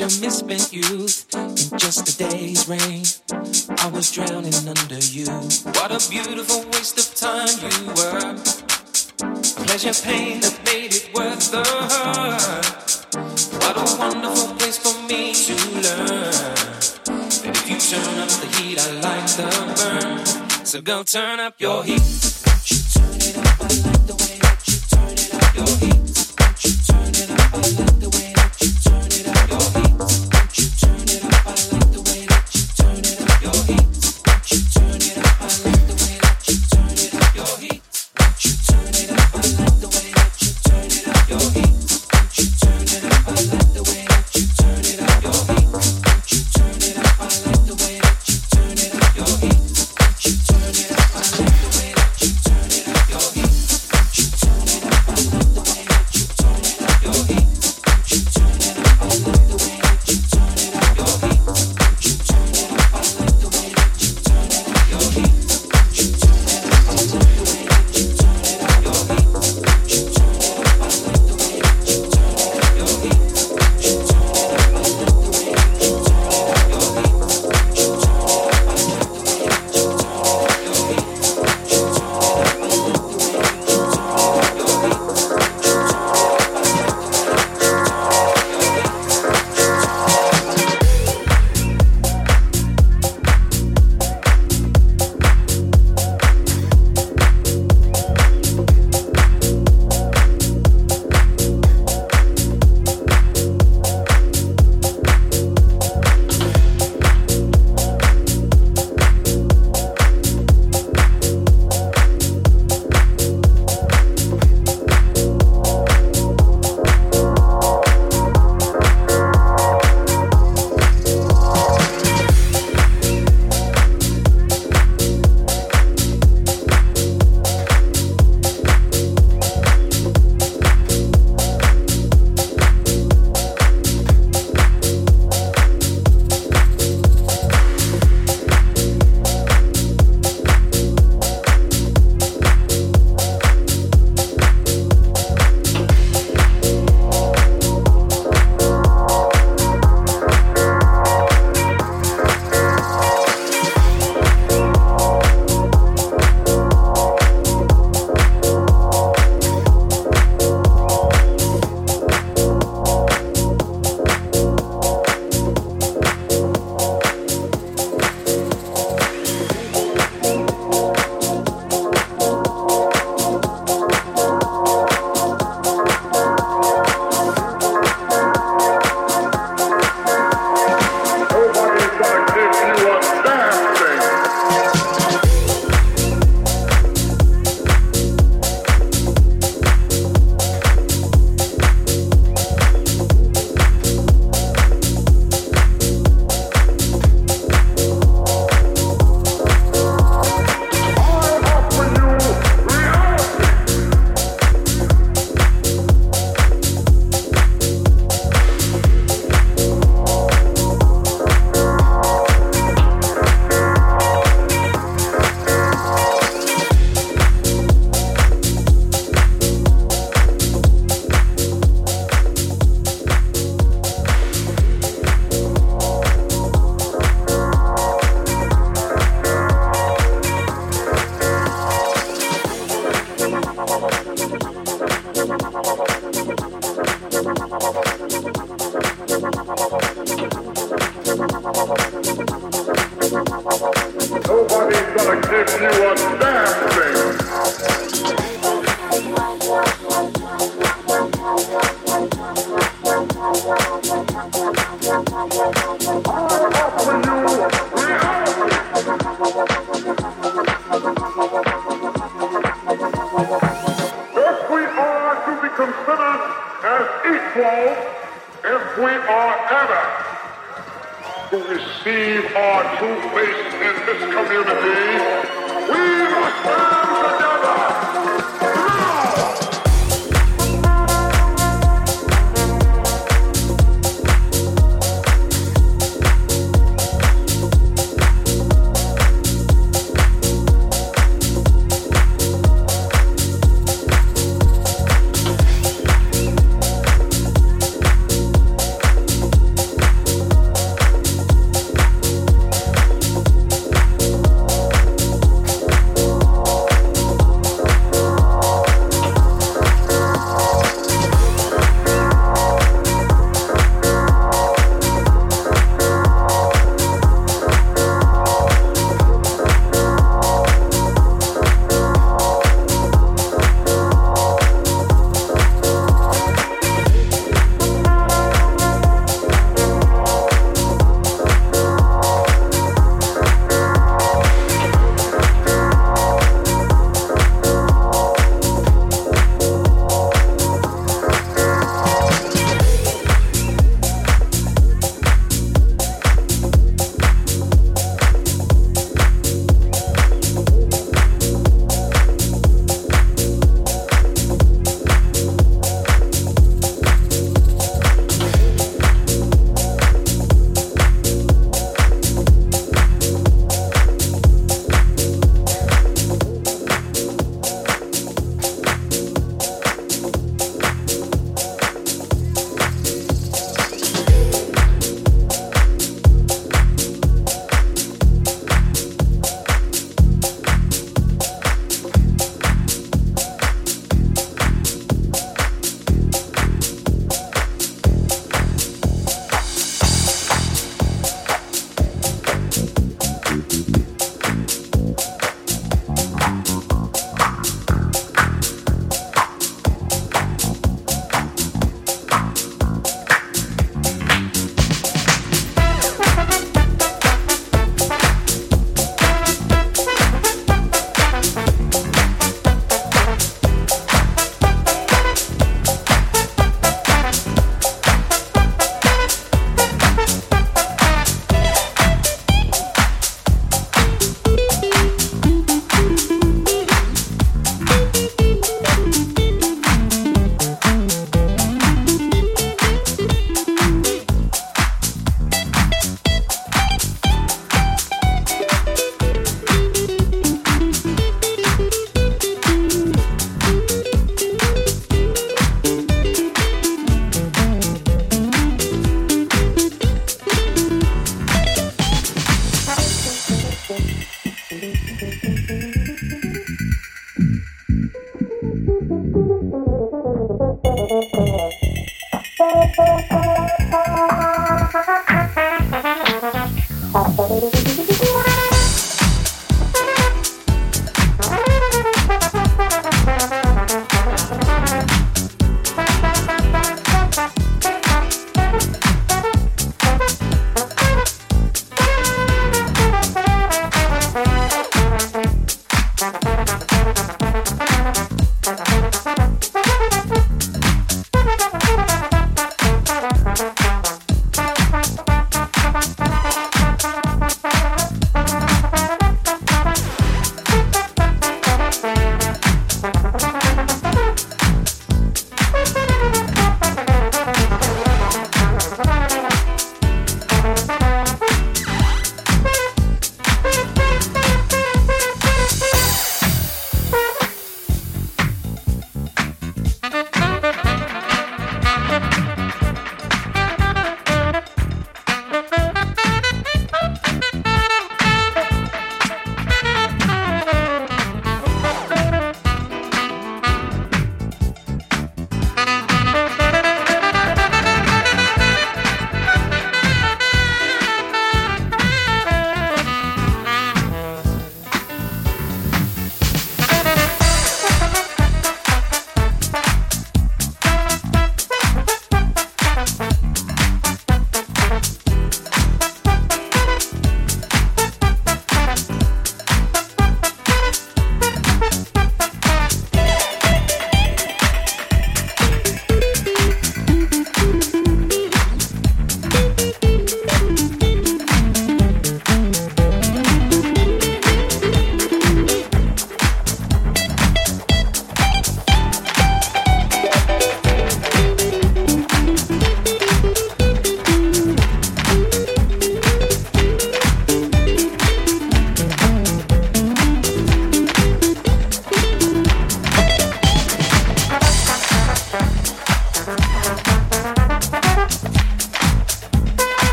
your misspent youth in just a day's rain. I was drowning under you. What a beautiful waste of time you were. A pleasure pain that made it worth the hurt. What a wonderful place for me to learn. That if you turn up the heat, I like the burn. So go turn up your heat.